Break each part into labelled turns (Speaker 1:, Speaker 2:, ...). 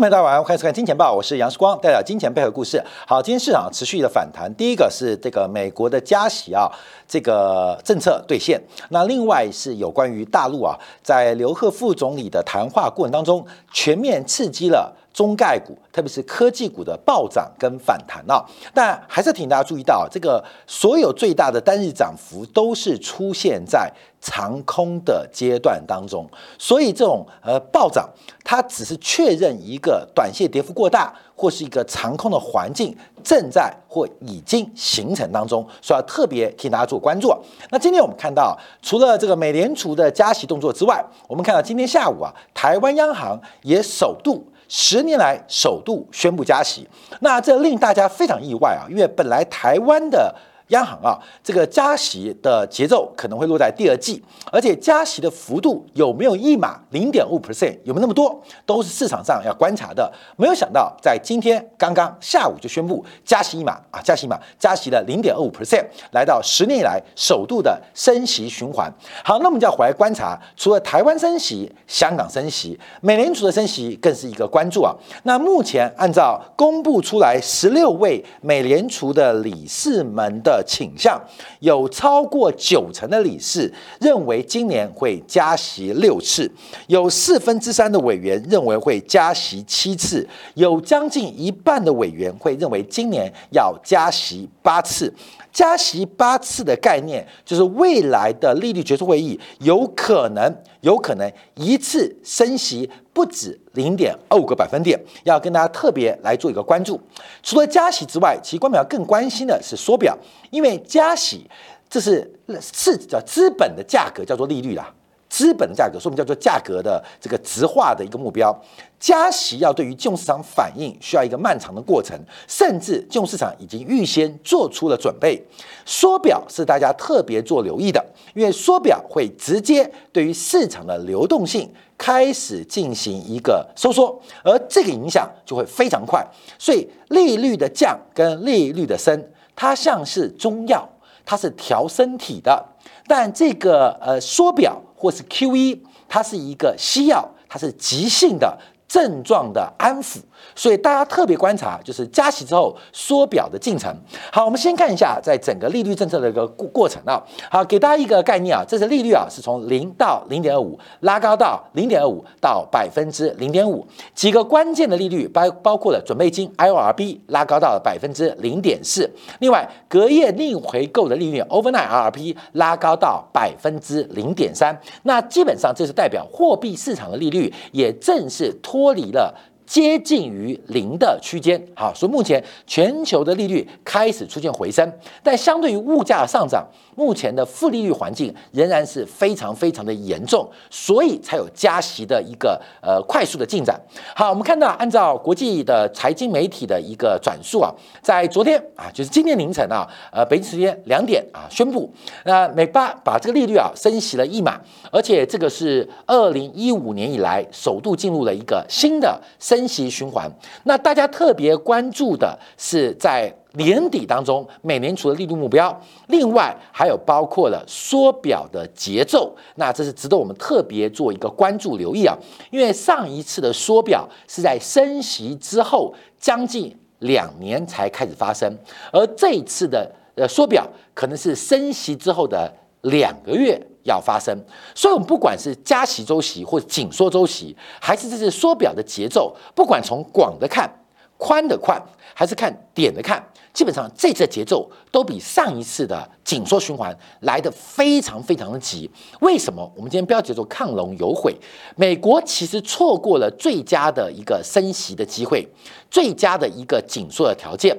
Speaker 1: 朋友大家晚上欢迎收看《金钱报》，我是杨世光，带来金钱背后故事。好，今天市场持续的反弹，第一个是这个美国的加息啊，这个政策兑现。那另外是有关于大陆啊，在刘鹤副总理的谈话过程当中，全面刺激了中概股，特别是科技股的暴涨跟反弹啊。但还是请大家注意到，这个所有最大的单日涨幅都是出现在长空的阶段当中，所以这种呃暴涨，它只是确认一个短线跌幅过大，或是一个长空的环境正在或已经形成当中，所以要特别替大家做关注。那今天我们看到，除了这个美联储的加息动作之外，我们看到今天下午啊，台湾央行也首度。十年来首度宣布加息，那这令大家非常意外啊，因为本来台湾的。央行啊，这个加息的节奏可能会落在第二季，而且加息的幅度有没有一码零点五 percent，有没有那么多，都是市场上要观察的。没有想到，在今天刚刚下午就宣布加息一码啊，加息一码，加息了零点二五 percent，来到十年以来首度的升息循环。好，那我们就要回来观察，除了台湾升息、香港升息，美联储的升息更是一个关注啊。那目前按照公布出来十六位美联储的理事们的。的倾向有超过九成的理事认为今年会加息六次，有四分之三的委员认为会加息七次，有将近一半的委员会认为今年要加息八次。加息八次的概念，就是未来的利率决策会议有可能有可能一次升息不止零点二五个百分点，要跟大家特别来做一个关注。除了加息之外，其实官表更关心的是缩表，因为加息这是是叫资本的价格，叫做利率啦。资本的价格，说明叫做价格的这个直化的一个目标。加息要对于金融市场反应需要一个漫长的过程，甚至金融市场已经预先做出了准备。缩表是大家特别做留意的，因为缩表会直接对于市场的流动性开始进行一个收缩，而这个影响就会非常快。所以利率的降跟利率的升，它像是中药，它是调身体的，但这个呃缩表。或是 Q E，它是一个西药，它是急性的症状的安抚。所以大家特别观察，就是加息之后缩表的进程。好，我们先看一下在整个利率政策的一个过过程啊。好，给大家一个概念啊，这是利率啊，是从零到零点二五拉高到零点二五到百分之零点五，几个关键的利率包包括了准备金 I O R B 拉高到了百分之零点四，另外隔夜逆回购的利率 Overnight R P 拉高到百分之零点三。那基本上这是代表货币市场的利率也正式脱离了。接近于零的区间，好，所以目前全球的利率开始出现回升，但相对于物价上涨，目前的负利率环境仍然是非常非常的严重，所以才有加息的一个呃快速的进展。好，我们看到按照国际的财经媒体的一个转述啊，在昨天啊，就是今天凌晨啊，呃，北京时间两点啊，宣布那美巴把这个利率啊升息了一码，而且这个是二零一五年以来首度进入了一个新的。升息循环，那大家特别关注的是在年底当中美联储的利率目标，另外还有包括了缩表的节奏，那这是值得我们特别做一个关注留意啊，因为上一次的缩表是在升息之后将近两年才开始发生，而这一次的呃缩表可能是升息之后的两个月。要发生，所以我们不管是加息周期或紧缩周期，还是这次缩表的节奏，不管从广的看、宽的看，还是看点的看，基本上这次节奏都比上一次的紧缩循环来的非常非常的急。为什么？我们今天标题做亢龙有悔，美国其实错过了最佳的一个升息的机会，最佳的一个紧缩的条件。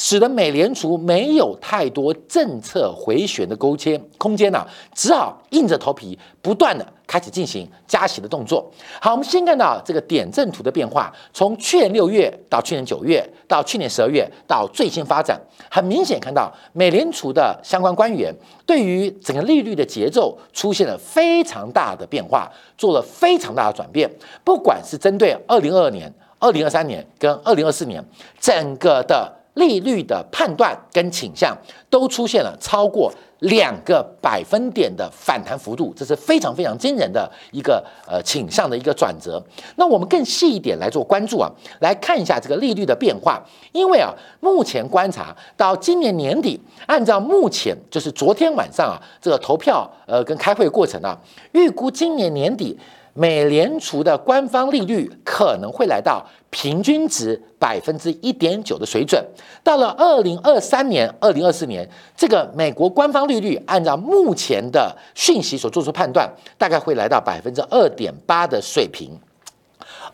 Speaker 1: 使得美联储没有太多政策回旋的勾签空间呢，只好硬着头皮不断的开始进行加息的动作。好，我们先看到这个点阵图的变化，从去年六月到去年九月，到去年十二月，到最新发展，很明显看到美联储的相关官员对于整个利率的节奏出现了非常大的变化，做了非常大的转变。不管是针对二零二二年、二零二三年跟二零二四年整个的。利率的判断跟倾向都出现了超过两个百分点的反弹幅度，这是非常非常惊人的一个呃倾向的一个转折。那我们更细一点来做关注啊，来看一下这个利率的变化。因为啊，目前观察到今年年底，按照目前就是昨天晚上啊这个投票呃跟开会过程啊，预估今年年底。美联储的官方利率可能会来到平均值百分之一点九的水准，到了二零二三年、二零二四年，这个美国官方利率按照目前的讯息所做出判断，大概会来到百分之二点八的水平。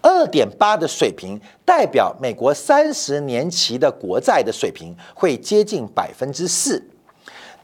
Speaker 1: 二点八的水平代表美国三十年期的国债的水平会接近百分之四，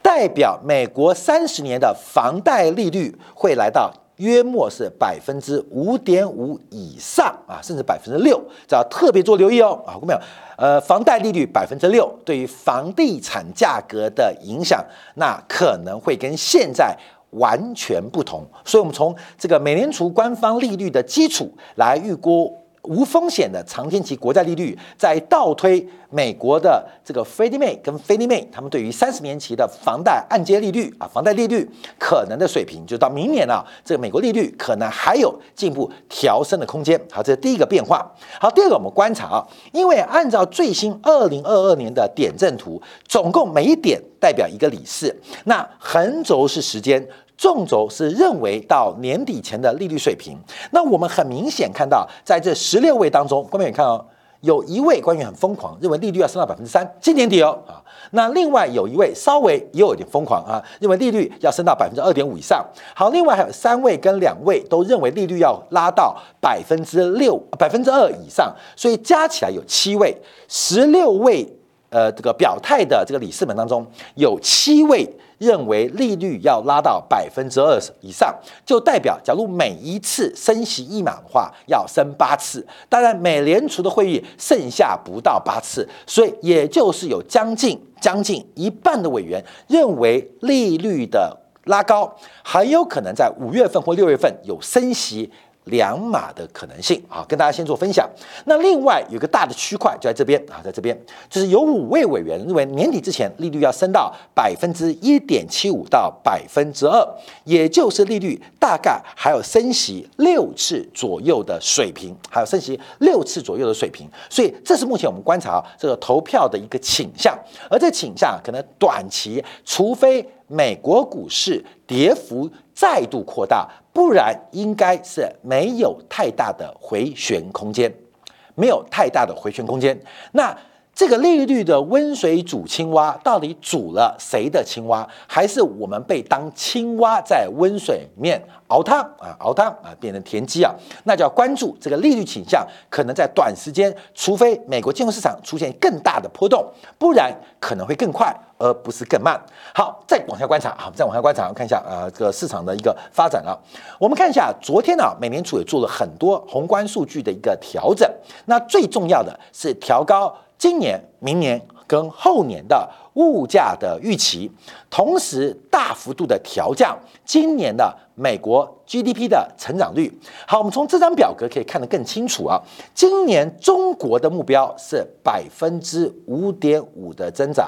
Speaker 1: 代表美国三十年的房贷利率会来到。约莫是百分之五点五以上啊，甚至百分之六，这要特别做留意哦啊，没有？呃，房贷利率百分之六对于房地产价格的影响，那可能会跟现在完全不同。所以，我们从这个美联储官方利率的基础来预估。无风险的长天期国债利率，在倒推美国的这个 Freddie Mae 跟 Fannie Mae，他们对于三十年期的房贷按揭利率啊，房贷利率可能的水平，就到明年啊，这个美国利率可能还有进一步调升的空间。好，这是第一个变化。好，第二个我们观察啊，因为按照最新二零二二年的点阵图，总共每一点代表一个理事，那横轴是时间。纵轴是认为到年底前的利率水平，那我们很明显看到，在这十六位当中，官员看哦，有一位官员很疯狂，认为利率要升到百分之三，今年底哦啊，那另外有一位稍微也有点疯狂啊，认为利率要升到百分之二点五以上。好，另外还有三位跟两位都认为利率要拉到百分之六、百分之二以上，所以加起来有七位，十六位呃这个表态的这个理事们当中有七位。认为利率要拉到百分之二十以上，就代表假如每一次升息一码的话，要升八次。当然，美联储的会议剩下不到八次，所以也就是有将近将近一半的委员认为利率的拉高很有可能在五月份或六月份有升息。两码的可能性。啊，跟大家先做分享。那另外有个大的区块就在这边。啊，在这边。就是有五位委员认为年底之前利率要升到百分之一点七五到百分之二，也就是利率大概还有升息六次左右的水平，还有升息六次左右的水平。所以这是目前我们观察这个投票的一个倾向，而这倾向可能短期，除非美国股市跌幅再度扩大。不然应该是没有太大的回旋空间，没有太大的回旋空间。那这个利率的温水煮青蛙，到底煮了谁的青蛙？还是我们被当青蛙在温水面熬汤啊？熬汤啊，变成田鸡啊？那就要关注这个利率倾向，可能在短时间，除非美国金融市场出现更大的波动，不然可能会更快。而不是更慢。好，再往下观察，好，再往下观察，看一下啊，这个市场的一个发展了。我们看一下，昨天呢，美联储也做了很多宏观数据的一个调整。那最重要的是调高今年、明年跟后年的物价的预期，同时大幅度的调降今年的美国 GDP 的成长率。好，我们从这张表格可以看得更清楚啊。今年中国的目标是百分之五点五的增长。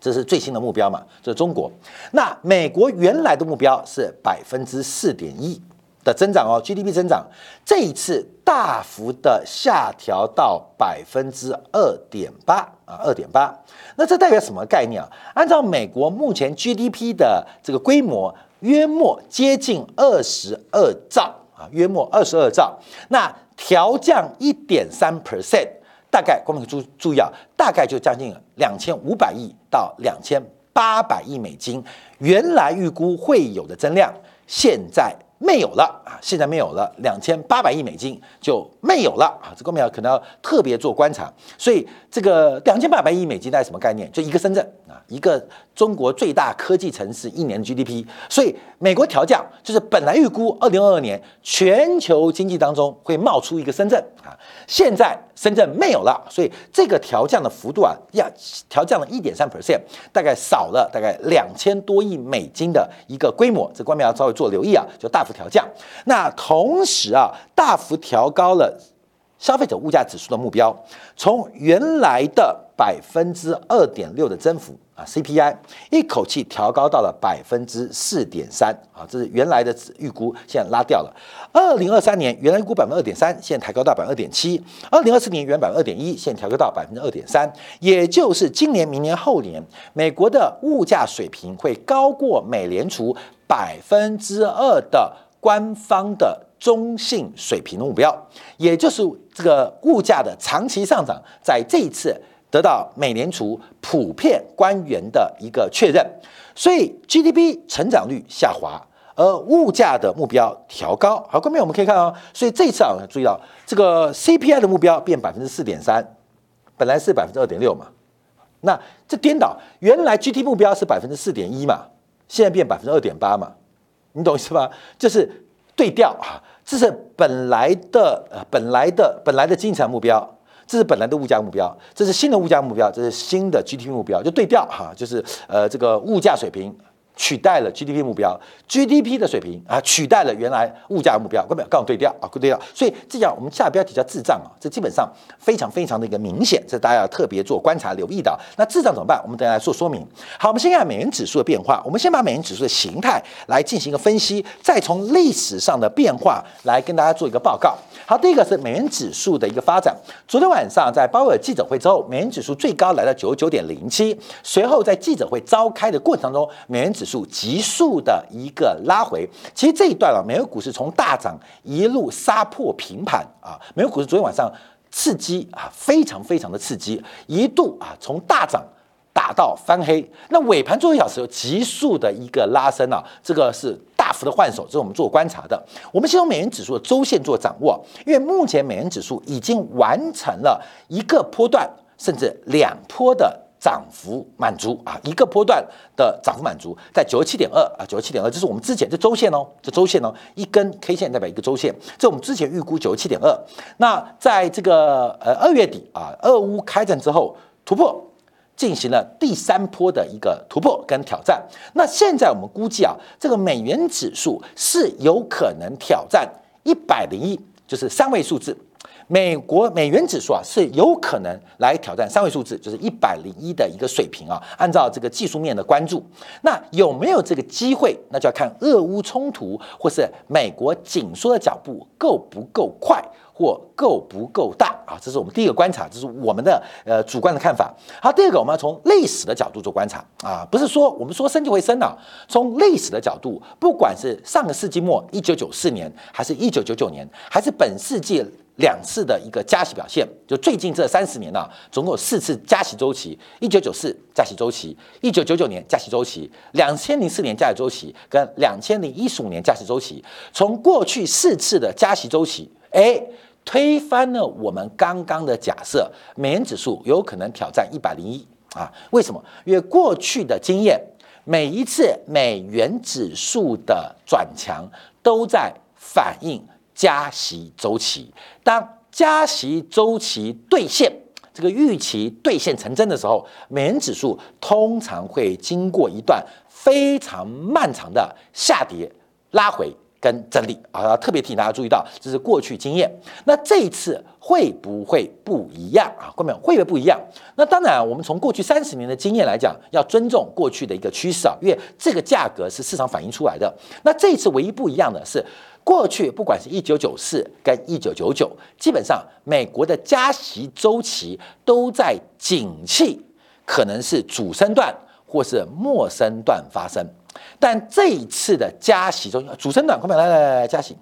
Speaker 1: 这是最新的目标嘛？这是中国。那美国原来的目标是百分之四点一的增长哦，GDP 增长。这一次大幅的下调到百分之二点八啊，二点八。那这代表什么概念啊？按照美国目前 GDP 的这个规模，约莫接近二十二兆啊，约莫二十二兆。那调降一点三 percent。大概，观众注注意啊，大概就将近两千五百亿到两千八百亿美金，原来预估会有的增量，现在没有了啊，现在没有了，两千八百亿美金就没有了啊，这个我们要可能要特别做观察，所以这个两千八百亿美金概什么概念？就一个深圳啊，一个中国最大科技城市一年 GDP，所以美国调降就是本来预估二零二二年全球经济当中会冒出一个深圳啊，现在。深圳没有了，所以这个调降的幅度啊，要调降了一点三 percent，大概少了大概两千多亿美金的一个规模，这官员要稍微做留意啊，就大幅调降。那同时啊，大幅调高了消费者物价指数的目标，从原来的。百分之二点六的增幅啊，CPI 一口气调高到了百分之四点三啊，这是原来的预估，现在拉掉了。二零二三年原来预估百分之二点三，现在抬高到百分之二点七。二零二四年原百分之二点一，现在调高到百分之二点三，也就是今年、明年、后年，美国的物价水平会高过美联储百分之二的官方的中性水平的目标，也就是这个物价的长期上涨，在这一次。得到美联储普遍官员的一个确认，所以 GDP 成长率下滑，而物价的目标调高。好，后面我们可以看到，所以这次啊，注意到这个 CPI 的目标变百分之四点三，本来是百分之二点六嘛，那这颠倒，原来 GDP 目标是百分之四点一嘛，现在变百分之二点八嘛，你懂意思吧？就是对调啊，这是本来的呃本来的本来的经常目标。这是本来的物价目标，这是新的物价目标，这是新的 GDP 目标，就对调哈，就是呃这个物价水平。取代了 GDP 目标，GDP 的水平啊，取代了原来物价目标，根本刚好对调啊，对调。所以这样我们下标题叫智障啊，这基本上非常非常的一个明显，这大家要特别做观察留意的。那智障怎么办？我们等下来做说明。好，我们先看美元指数的变化，我们先把美元指数的形态来进行一个分析，再从历史上的变化来跟大家做一个报告。好，第一个是美元指数的一个发展。昨天晚上在鲍威尔记者会之后，美元指数最高来到九十九点零七，随后在记者会召开的过程中，美元指指数急速的一个拉回，其实这一段啊，美国股市从大涨一路杀破平盘啊，美国股市昨天晚上刺激啊，非常非常的刺激，一度啊从大涨打到翻黑，那尾盘做一小时急速的一个拉升啊，这个是大幅的换手，这是我们做观察的。我们先从美元指数的周线做掌握，因为目前美元指数已经完成了一个波段甚至两波的。涨幅满足啊，一个波段的涨幅满足在九十七点二啊，九十七点二，这是我们之前这周线哦，这周线哦，一根 K 线代表一个周线，这我们之前预估九十七点二。那在这个呃二月底啊，俄乌开战之后突破，进行了第三波的一个突破跟挑战。那现在我们估计啊，这个美元指数是有可能挑战一百零一，就是三位数字。美国美元指数啊是有可能来挑战三位数字，就是一百零一的一个水平啊。按照这个技术面的关注，那有没有这个机会？那就要看俄乌冲突或是美国紧缩的脚步够不够快。或够不够大啊？这是我们第一个观察，这是我们的呃主观的看法。好，第二个，我们要从历史的角度做观察啊，不是说我们说升就会升啊。从历史的角度，不管是上个世纪末一九九四年，还是一九九九年，还是本世纪两次的一个加息表现，就最近这三十年呢，总共有四次加息周期：一九九四加息周期，一九九九年加息周期，两千零四年加息周期，跟两千零一十五年加息周期。从过去四次的加息周期。哎，推翻了我们刚刚的假设，美元指数有可能挑战一百零一啊？为什么？因为过去的经验，每一次美元指数的转强都在反映加息周期。当加息周期兑现，这个预期兑现成真的时候，美元指数通常会经过一段非常漫长的下跌拉回。跟整理啊，特别提醒大家注意到，这是过去经验。那这一次会不会不一样啊？各位会不会不一样？那当然，我们从过去三十年的经验来讲，要尊重过去的一个趋势啊，因为这个价格是市场反映出来的。那这一次唯一不一样的是，过去不管是一九九四跟一九九九，基本上美国的加息周期都在景气可能是主升段或是末升段发生。但这一次的加息中，主升段，快点来来来来加息，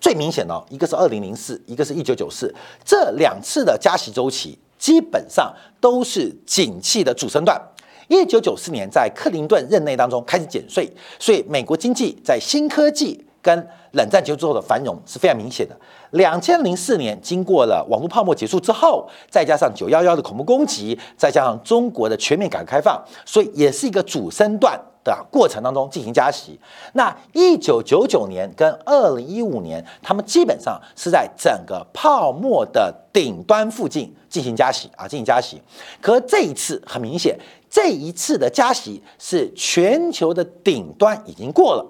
Speaker 1: 最明显的，一个是二零零四，一个是一九九四，这两次的加息周期基本上都是景气的主升段。一九九四年在克林顿任内当中开始减税，所以美国经济在新科技跟冷战结束之后的繁荣是非常明显的。两千零四年经过了网络泡沫结束之后，再加上九幺幺的恐怖攻击，再加上中国的全面改革开放，所以也是一个主升段。的过程当中进行加息，那一九九九年跟二零一五年，他们基本上是在整个泡沫的顶端附近进行加息啊，进行加息。可这一次很明显，这一次的加息是全球的顶端已经过了，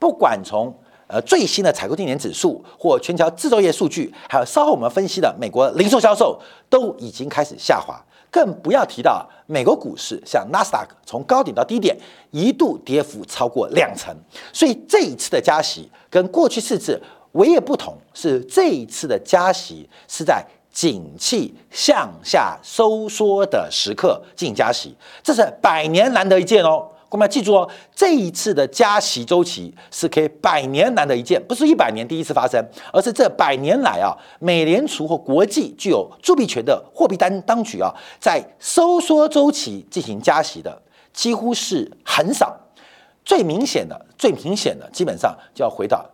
Speaker 1: 不管从呃最新的采购经理指数或全球制造业数据，还有稍后我们分析的美国零售销售，都已经开始下滑。更不要提到美国股市，像纳斯达克从高点到低点一度跌幅超过两成。所以这一次的加息跟过去四次唯一不同是，这一次的加息是在景气向下收缩的时刻进行加息，这是百年难得一见哦。我们要记住哦，这一次的加息周期是可以百年难得一见，不是一百年第一次发生，而是这百年来啊，美联储或国际具有铸币权的货币单当局啊，在收缩周期进行加息的几乎是很少。最明显的、最明显的，基本上就要回到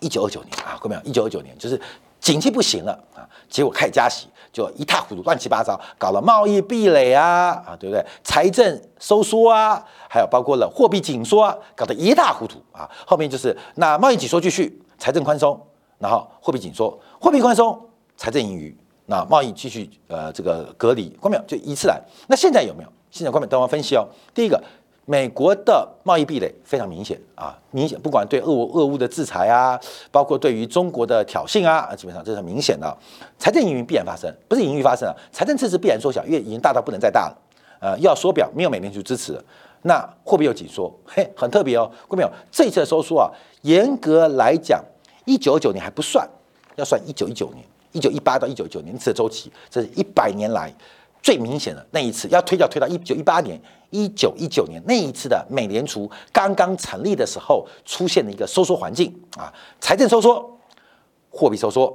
Speaker 1: 一九二九年啊，各位朋友，一九二九年就是景气不行了啊，结果开始加息。就一塌糊涂，乱七八糟，搞了贸易壁垒啊，啊，对不对？财政收缩啊，还有包括了货币紧缩啊，搞得一塌糊涂啊。后面就是那贸易紧缩继续，财政宽松，然后货币紧缩，货币宽松，财政盈余，那贸易继续呃这个隔离，关没有？就依次来。那现在有没有？现在关没有等我分析哦。第一个。美国的贸易壁垒非常明显啊，明显不管对俄俄乌的制裁啊，包括对于中国的挑衅啊，基本上这是很明显的。财政盈余必然发生，不是盈余发生啊，财政赤字必然缩小，因为已经大到不能再大了。呃，要缩表，没有美联储支持，那货币又紧缩，嘿，很特别哦。各位没有？这一次的收缩啊，严格来讲，一九九年还不算，要算一九一九年，一九一八到一九一九年次周期，这是一百年来最明显的那一次，要推掉推到一九一八年。一九一九年那一次的美联储刚刚成立的时候，出现的一个收缩环境啊，财政收缩、货币收缩、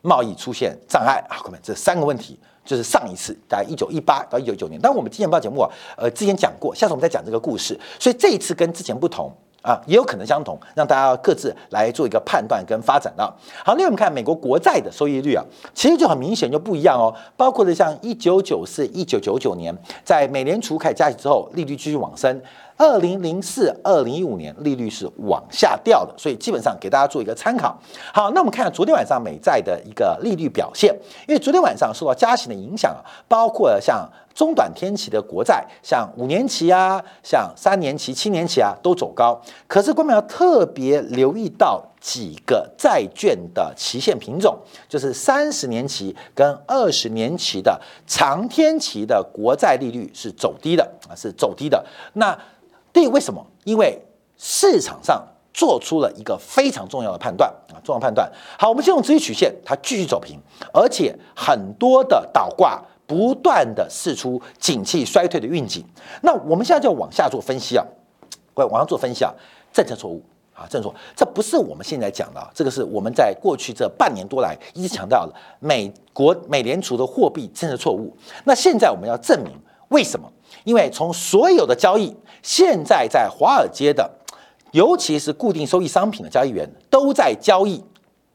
Speaker 1: 贸易出现障碍啊，各位这三个问题就是上一次在一九一八到一九九年。但我们之前报节目啊，呃，之前讲过，下次我们再讲这个故事，所以这一次跟之前不同。啊，也有可能相同，让大家各自来做一个判断跟发展啊。好，那我们看美国国债的收益率啊，其实就很明显就不一样哦。包括了像一九九四、一九九九年，在美联储开始加息之后，利率继续往升。二零零四、二零一五年利率是往下掉的，所以基本上给大家做一个参考。好，那我们看昨天晚上美债的一个利率表现，因为昨天晚上受到加息的影响啊，包括像中短天期的国债，像五年期啊，像三年期、七年期啊，都走高。可是，观众要特别留意到几个债券的期限品种，就是三十年期跟二十年期的长天期的国债利率是走低的啊，是走低的。那第一，为什么？因为市场上做出了一个非常重要的判断啊，重要判断。好，我们先用直率曲线，它继续走平，而且很多的倒挂不断的试出景气衰退的预警。那我们现在就往下做分析啊，往往上做分析啊，政策错误啊，政策错误，这不是我们现在讲的，这个是我们在过去这半年多来一直强调的，美国美联储的货币政策错误。那现在我们要证明为什么？因为从所有的交易，现在在华尔街的，尤其是固定收益商品的交易员，都在交易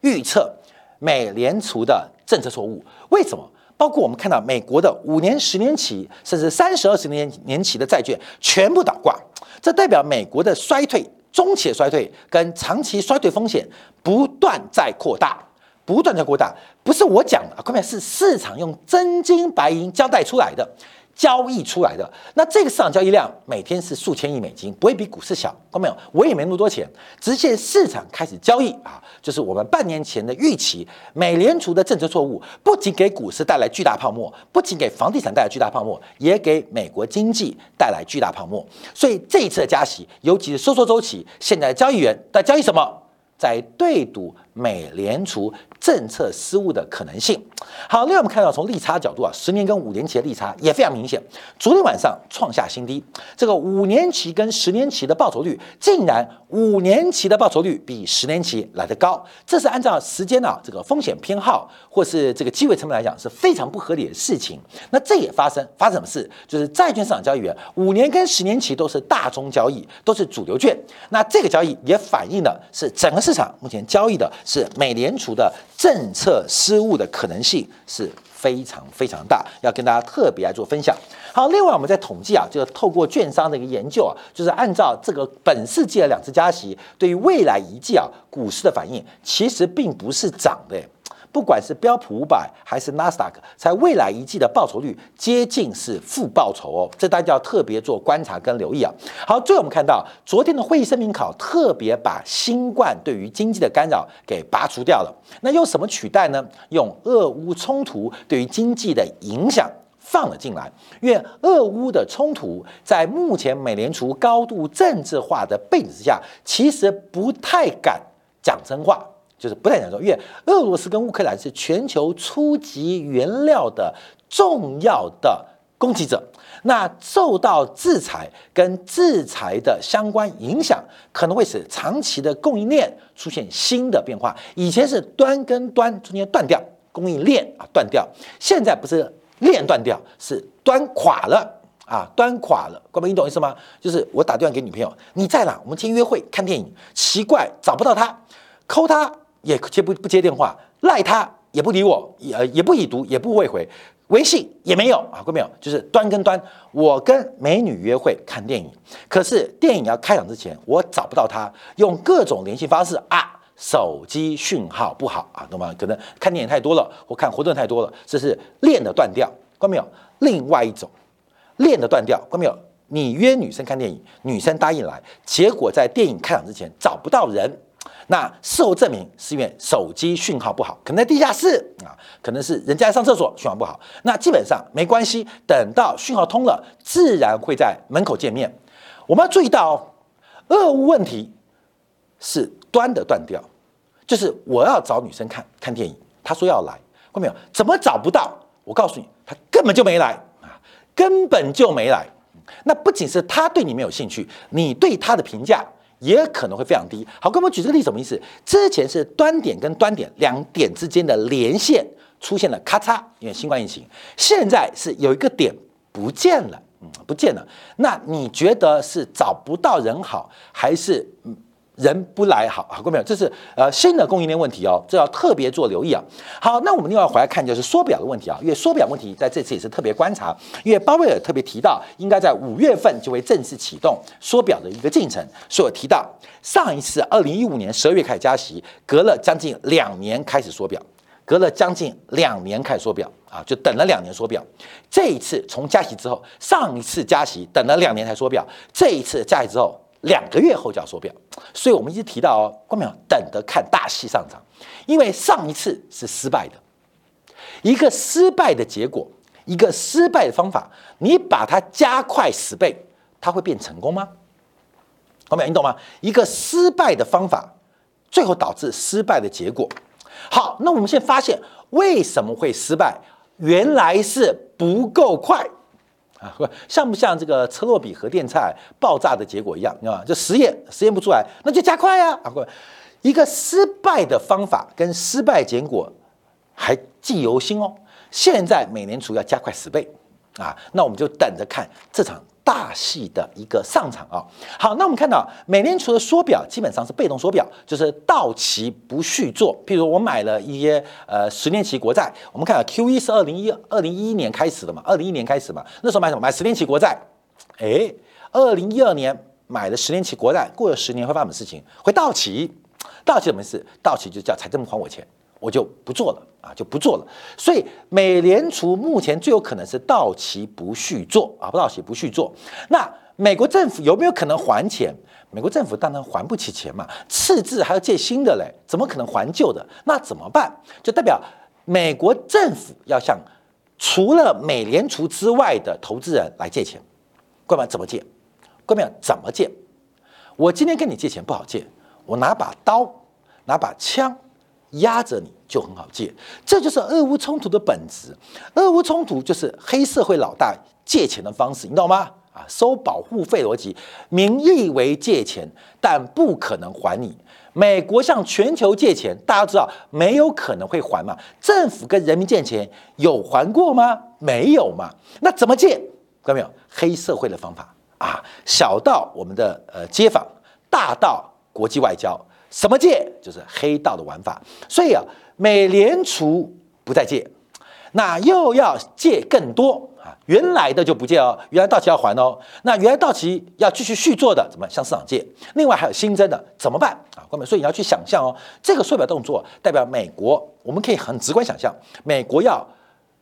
Speaker 1: 预测美联储的政策错误。为什么？包括我们看到美国的五年、十年期，甚至三十二十年年期的债券全部倒挂，这代表美国的衰退、中期衰退跟长期衰退风险不断在扩大，不断在扩大。不是我讲的，后面是市场用真金白银交代出来的。交易出来的那这个市场交易量每天是数千亿美金，不会比股市小，看到没有？我也没那么多钱，直接市场开始交易啊，就是我们半年前的预期，美联储的政策错误不仅给股市带来巨大泡沫，不仅给房地产带来巨大泡沫，也给美国经济带来巨大泡沫。所以这一次的加息，尤其是收缩周期，现在交易员在交易什么？在对赌美联储。政策失误的可能性。好，另外我们看到从利差角度啊，十年跟五年期的利差也非常明显。昨天晚上创下新低，这个五年期跟十年期的报酬率竟然五年期的报酬率比十年期来得高，这是按照时间啊这个风险偏好或是这个机会成本来讲是非常不合理的事情。那这也发生发生什么事？就是债券市场交易员五年跟十年期都是大宗交易，都是主流券。那这个交易也反映了是整个市场目前交易的是美联储的。政策失误的可能性是非常非常大，要跟大家特别来做分享。好，另外我们在统计啊，就是透过券商的一个研究啊，就是按照这个本世纪的两次加息对于未来一季啊股市的反应，其实并不是涨的。不管是标普五百还是纳斯达克，在未来一季的报酬率接近是负报酬哦，这大家要特别做观察跟留意啊。好，最后我们看到昨天的会议声明考特别把新冠对于经济的干扰给拔除掉了，那用什么取代呢？用俄乌冲突对于经济的影响。放了进来，因为俄乌的冲突在目前美联储高度政治化的背景之下，其实不太敢讲真话，就是不太讲说，因为俄罗斯跟乌克兰是全球初级原料的重要的供给者，那受到制裁跟制裁的相关影响，可能会使长期的供应链出现新的变化。以前是端跟端中间断掉供应链啊断掉，现在不是。链断掉是端垮了啊，端垮了，各位你懂意思吗？就是我打电话给女朋友，你在哪？我们今天约会看电影。奇怪，找不到她，扣她也接不不接电话，赖他也不理我，也也不已读，也不未回，微信也没有啊，各位没有，就是端跟端，我跟美女约会看电影，可是电影要开场之前，我找不到她，用各种联系方式啊。手机讯号不好啊，懂吗？可能看电影太多了，或看活动太多了，这是链的断掉，关没有？另外一种链的断掉，关没有？你约女生看电影，女生答应来，结果在电影开场之前找不到人，那事后证明是因为手机讯号不好，可能在地下室啊，可能是人家上厕所讯号不好，那基本上没关系，等到讯号通了，自然会在门口见面。我们要注意到，俄乌问题是。端的断掉，就是我要找女生看看电影，她说要来，看到没有？怎么找不到？我告诉你，她根本就没来啊，根本就没来。那不仅是她对你没有兴趣，你对她的评价也可能会非常低。好，跟我们举这个例子什么意思？之前是端点跟端点两点之间的连线出现了咔嚓，因为新冠疫情，现在是有一个点不见了，嗯，不见了。那你觉得是找不到人好，还是嗯？人不来好，好过没有？这是呃新的供应链问题哦，这要特别做留意啊。好，那我们另外回来看就是缩表的问题啊，因为缩表问题在这次也是特别观察，因为鲍威尔特别提到，应该在五月份就会正式启动缩表的一个进程。所以我提到上一次二零一五年十二月开始加息，隔了将近两年开始缩表，隔了将近两年开始缩表啊，就等了两年缩表。这一次从加息之后，上一次加息等了两年才缩表，这一次加息之后。两个月后就要缩表，所以我们一直提到哦，关淼等着看大戏上场，因为上一次是失败的，一个失败的结果，一个失败的方法，你把它加快十倍，它会变成功吗？关淼，你懂吗？一个失败的方法，最后导致失败的结果。好，那我们现在发现为什么会失败？原来是不够快。啊，像不像这个车洛比核电站爆炸的结果一样，你知道吗？就实验实验不出来，那就加快呀！啊，不一个失败的方法跟失败结果还记犹新哦。现在美联储要加快十倍啊，那我们就等着看这场。大戏的一个上场啊，好，那我们看到美联储的缩表基本上是被动缩表，就是到期不续做。譬如我买了一些呃十年期国债，我们看到 Q 一是二零一二零一一年开始的嘛，二零一一年开始嘛，那时候买什么？买十年期国债。哎，二零一二年买了十年期国债，过了十年会发生什么事情？会到期，到期什么事？到期就叫财政部还我钱。我就不做了啊，就不做了。所以美联储目前最有可能是到期不续做啊，不到期不续做。那美国政府有没有可能还钱？美国政府当然还不起钱嘛，赤字还要借新的嘞，怎么可能还旧的？那怎么办？就代表美国政府要向除了美联储之外的投资人来借钱。各位怎么借？各位怎么借？我今天跟你借钱不好借，我拿把刀，拿把枪。压着你就很好借，这就是俄乌冲突的本质。俄乌冲突就是黑社会老大借钱的方式，你懂吗？啊，收保护费逻辑，名义为借钱，但不可能还你。美国向全球借钱，大家知道没有可能会还嘛？政府跟人民借钱有还过吗？没有嘛？那怎么借？看到没有？黑社会的方法啊，小到我们的呃街坊，大到国际外交。什么借就是黑道的玩法，所以啊，美联储不再借，那又要借更多啊，原来的就不借哦，原来到期要还哦，那原来到期要继续续做的，怎么向市场借？另外还有新增的怎么办啊？各位，所以你要去想象哦，这个缩表动作代表美国，我们可以很直观想象，美国要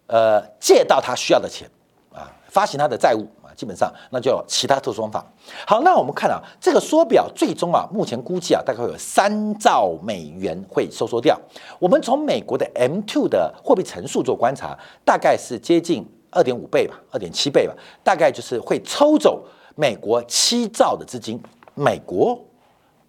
Speaker 1: 呃借到他需要的钱啊，发行他的债务。基本上，那就其他特殊方法。好，那我们看啊，这个缩表最终啊，目前估计啊，大概会有三兆美元会收缩掉。我们从美国的 M two 的货币乘数做观察，大概是接近二点五倍吧，二点七倍吧，大概就是会抽走美国七兆的资金。美国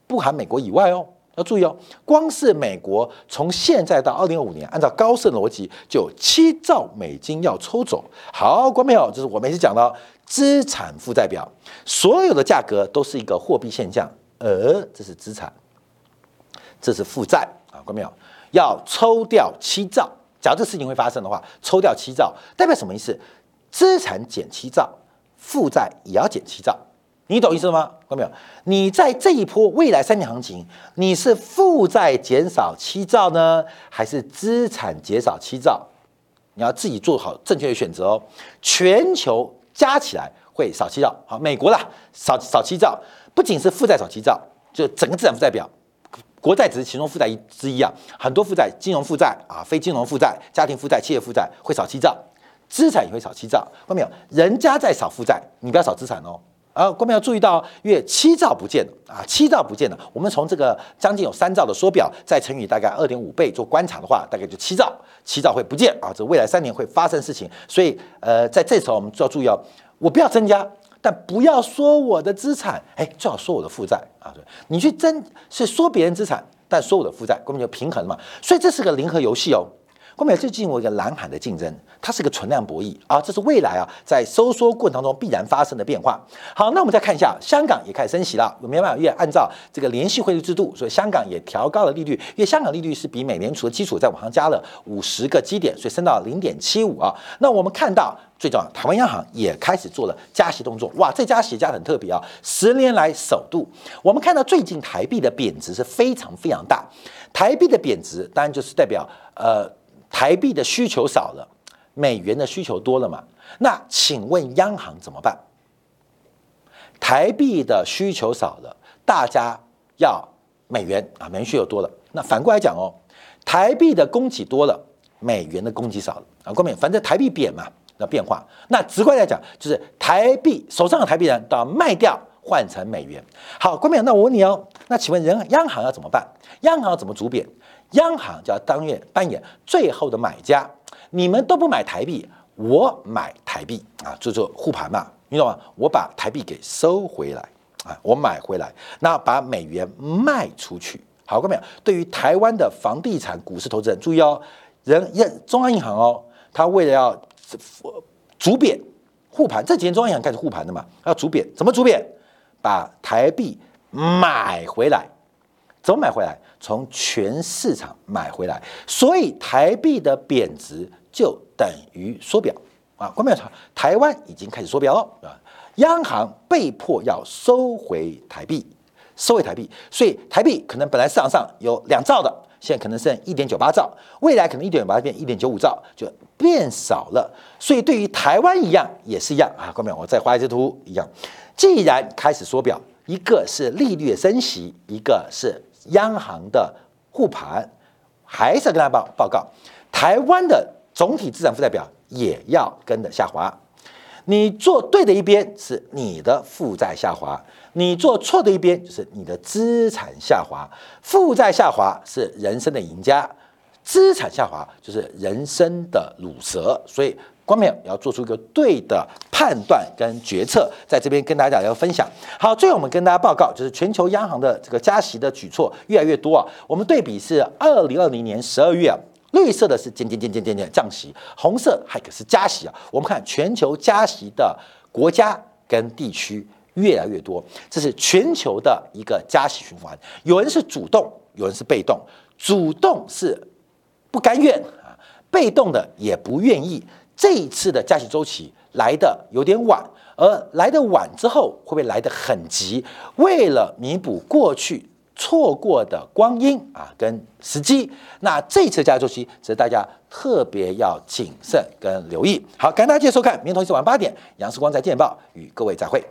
Speaker 1: 不含美国以外哦，要注意哦，光是美国从现在到二零二五年，按照高盛逻辑，就有七兆美金要抽走。好，观众朋友，这是我每次讲到资产负债表，所有的价格都是一个货币现象，而这是资产，这是负债啊，观众朋友要抽掉七兆。假如这事情会发生的话，抽掉七兆代表什么意思？资产减七兆，负债也要减七兆，你懂意思吗？看到没有？你在这一波未来三年行情，你是负债减少七兆呢，还是资产减少七兆？你要自己做好正确的选择哦。全球加起来会少七兆，好，美国啦少少七兆，不仅是负债少七兆，就整个资产负债表。国债只是其中负债一之一啊，很多负债，金融负债啊，非金融负债、家庭负债、企业负债会少七兆，资产也会少七兆。看到没有？人家在少负债，你不要少资产哦。啊，观众要注意到，因为七兆不见了啊，七兆不见了。我们从这个将近有三兆的缩表，再乘以大概二点五倍做观察的话，大概就七兆，七兆会不见啊。这未来三年会发生事情，所以呃，在这时候我们就要注意哦，我不要增加。但不要说我的资产，哎，最好说我的负债啊！对，你去增是说别人资产，但说我的负债，根本就平衡了嘛。所以这是个零和游戏哦。后面是进入一个蓝海的竞争，它是个存量博弈啊，这是未来啊在收缩过程当中必然发生的变化。好，那我们再看一下，香港也开始升息了，没办法，因为按照这个联系汇率制度，所以香港也调高了利率，因为香港利率是比美联储的基础在往上加了五十个基点，所以升到零点七五啊。那我们看到最重要，台湾央行也开始做了加息动作，哇，这加息加很特别啊，十年来首度。我们看到最近台币的贬值是非常非常大，台币的贬值当然就是代表呃。台币的需求少了，美元的需求多了嘛？那请问央行怎么办？台币的需求少了，大家要美元啊，美元需求多了。那反过来讲哦，台币的供给多了，美元的供给少了啊。各位，反正台币贬嘛，那变化。那直观来讲，就是台币手上的台币人都要卖掉，换成美元。好，各位，那我问你哦，那请问人央行要怎么办？央行要怎么主贬？央行就要当月扮演最后的买家，你们都不买台币，我买台币啊，就做护盘嘛，你懂吗？我把台币给收回来啊，我买回来，那把美元卖出去。好，各位对于台湾的房地产、股市投资人注意哦，人人中央银行哦，他为了要主贬护盘，这几年中央银行开始护盘的嘛，要主贬，怎么主贬？把台币买回来。怎么买回来？从全市场买回来，所以台币的贬值就等于缩表啊！关键台湾已经开始缩表了啊！央行被迫要收回台币，收回台币，所以台币可能本来市场上有两兆的，现在可能剩一点九八兆，未来可能一点九八变一点九五兆，就变少了。所以对于台湾一样也是一样啊！关键我再画一张图一样，既然开始缩表，一个是利率的升息，一个是。央行的护盘，还是要跟大家报报告，台湾的总体资产负债表也要跟着下滑。你做对的一边是你的负债下滑，你做错的一边就是你的资产下滑。负债下滑是人生的赢家，资产下滑就是人生的卤蛇。所以。光明要做出一个对的判断跟决策，在这边跟大家要分享。好，最后我们跟大家报告，就是全球央行的这个加息的举措越来越多啊。我们对比是二零二零年十二月啊，绿色的是降息，红色还可是加息啊。我们看全球加息的国家跟地区越来越多，这是全球的一个加息循环。有人是主动，有人是被动。主动是不甘愿啊，被动的也不愿意。这一次的加息周期来的有点晚，而来的晚之后会不会来得很急？为了弥补过去错过的光阴啊，跟时机，那这次加息周期是大家特别要谨慎跟留意。好，感谢大家收看，明天同一时晚八点，杨世光在见报与各位再会。